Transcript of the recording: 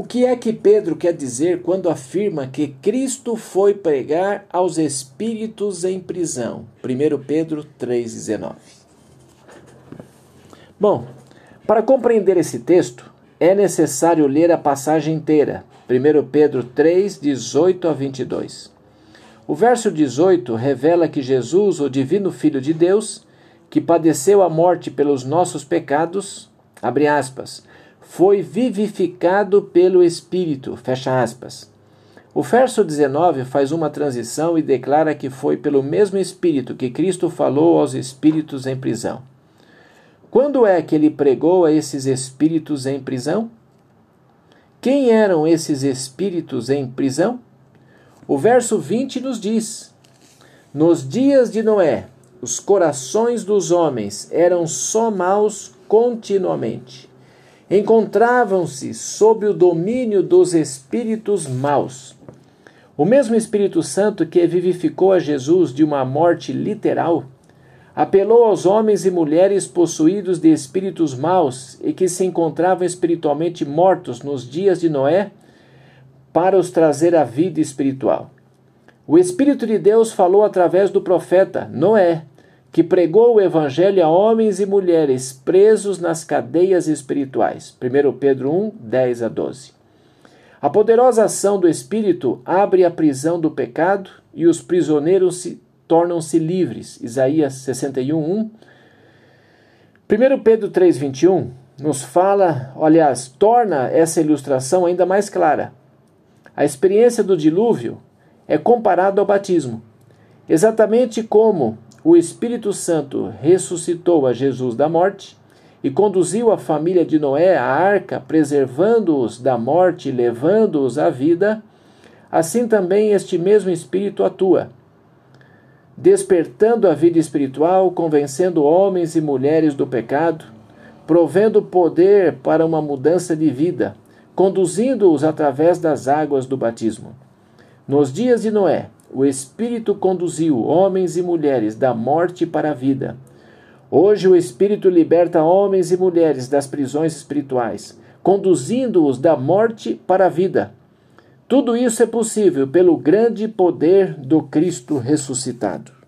O que é que Pedro quer dizer quando afirma que Cristo foi pregar aos espíritos em prisão? 1 Pedro 3,19. Bom, para compreender esse texto, é necessário ler a passagem inteira, 1 Pedro 3, 18 a 22. O verso 18 revela que Jesus, o Divino Filho de Deus, que padeceu a morte pelos nossos pecados, abre aspas, foi vivificado pelo Espírito, fecha aspas. O verso 19 faz uma transição e declara que foi pelo mesmo Espírito que Cristo falou aos espíritos em prisão. Quando é que ele pregou a esses espíritos em prisão? Quem eram esses espíritos em prisão? O verso 20 nos diz: Nos dias de Noé, os corações dos homens eram só maus continuamente. Encontravam-se sob o domínio dos espíritos maus. O mesmo Espírito Santo que vivificou a Jesus de uma morte literal, apelou aos homens e mulheres possuídos de espíritos maus e que se encontravam espiritualmente mortos nos dias de Noé para os trazer à vida espiritual. O Espírito de Deus falou através do profeta Noé, que pregou o Evangelho a homens e mulheres presos nas cadeias espirituais. 1 Pedro 1, 10 a 12. A poderosa ação do Espírito abre a prisão do pecado e os prisioneiros se tornam-se livres. Isaías 61, 1. 1 Pedro 3, 21 nos fala, aliás, torna essa ilustração ainda mais clara. A experiência do dilúvio é comparado ao batismo. Exatamente como o Espírito Santo ressuscitou a Jesus da morte e conduziu a família de Noé à arca, preservando-os da morte levando-os à vida, assim também este mesmo Espírito atua, despertando a vida espiritual, convencendo homens e mulheres do pecado, provendo poder para uma mudança de vida, conduzindo-os através das águas do batismo. Nos dias de Noé, o Espírito conduziu homens e mulheres da morte para a vida. Hoje o Espírito liberta homens e mulheres das prisões espirituais, conduzindo-os da morte para a vida. Tudo isso é possível pelo grande poder do Cristo ressuscitado.